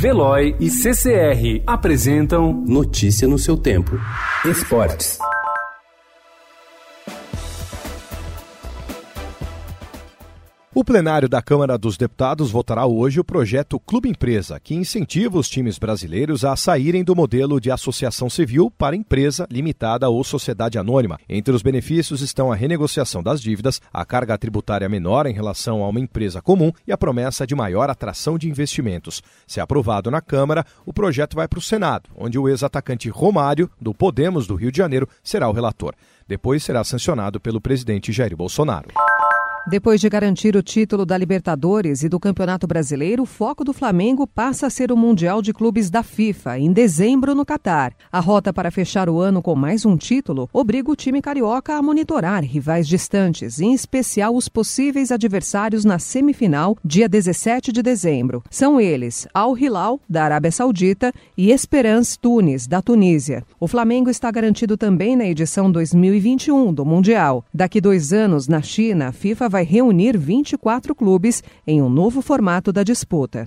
Veloy e CCR apresentam Notícia no seu tempo. Esportes. O plenário da Câmara dos Deputados votará hoje o projeto Clube Empresa, que incentiva os times brasileiros a saírem do modelo de associação civil para empresa limitada ou sociedade anônima. Entre os benefícios estão a renegociação das dívidas, a carga tributária menor em relação a uma empresa comum e a promessa de maior atração de investimentos. Se aprovado na Câmara, o projeto vai para o Senado, onde o ex-atacante Romário, do Podemos do Rio de Janeiro, será o relator. Depois será sancionado pelo presidente Jair Bolsonaro. Depois de garantir o título da Libertadores e do Campeonato Brasileiro, o foco do Flamengo passa a ser o Mundial de Clubes da FIFA, em dezembro no Catar. A rota para fechar o ano com mais um título obriga o time carioca a monitorar rivais distantes, em especial os possíveis adversários na semifinal, dia 17 de dezembro. São eles Al Hilal, da Arábia Saudita, e Esperance Tunis, da Tunísia. O Flamengo está garantido também na edição 2021 do Mundial. Daqui dois anos, na China, a FIFA vai reunir 24 clubes em um novo formato da disputa.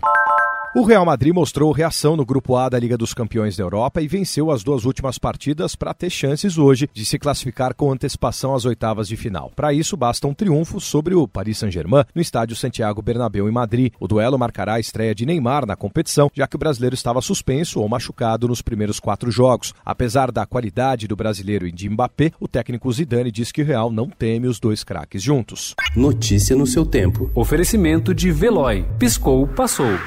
O Real Madrid mostrou reação no Grupo A da Liga dos Campeões da Europa e venceu as duas últimas partidas para ter chances hoje de se classificar com antecipação às oitavas de final. Para isso, basta um triunfo sobre o Paris Saint-Germain no estádio Santiago Bernabéu em Madrid. O duelo marcará a estreia de Neymar na competição, já que o brasileiro estava suspenso ou machucado nos primeiros quatro jogos. Apesar da qualidade do brasileiro e de Mbappé, o técnico Zidane diz que o Real não teme os dois craques juntos. Notícia no seu tempo. Oferecimento de Veloy. Piscou, passou.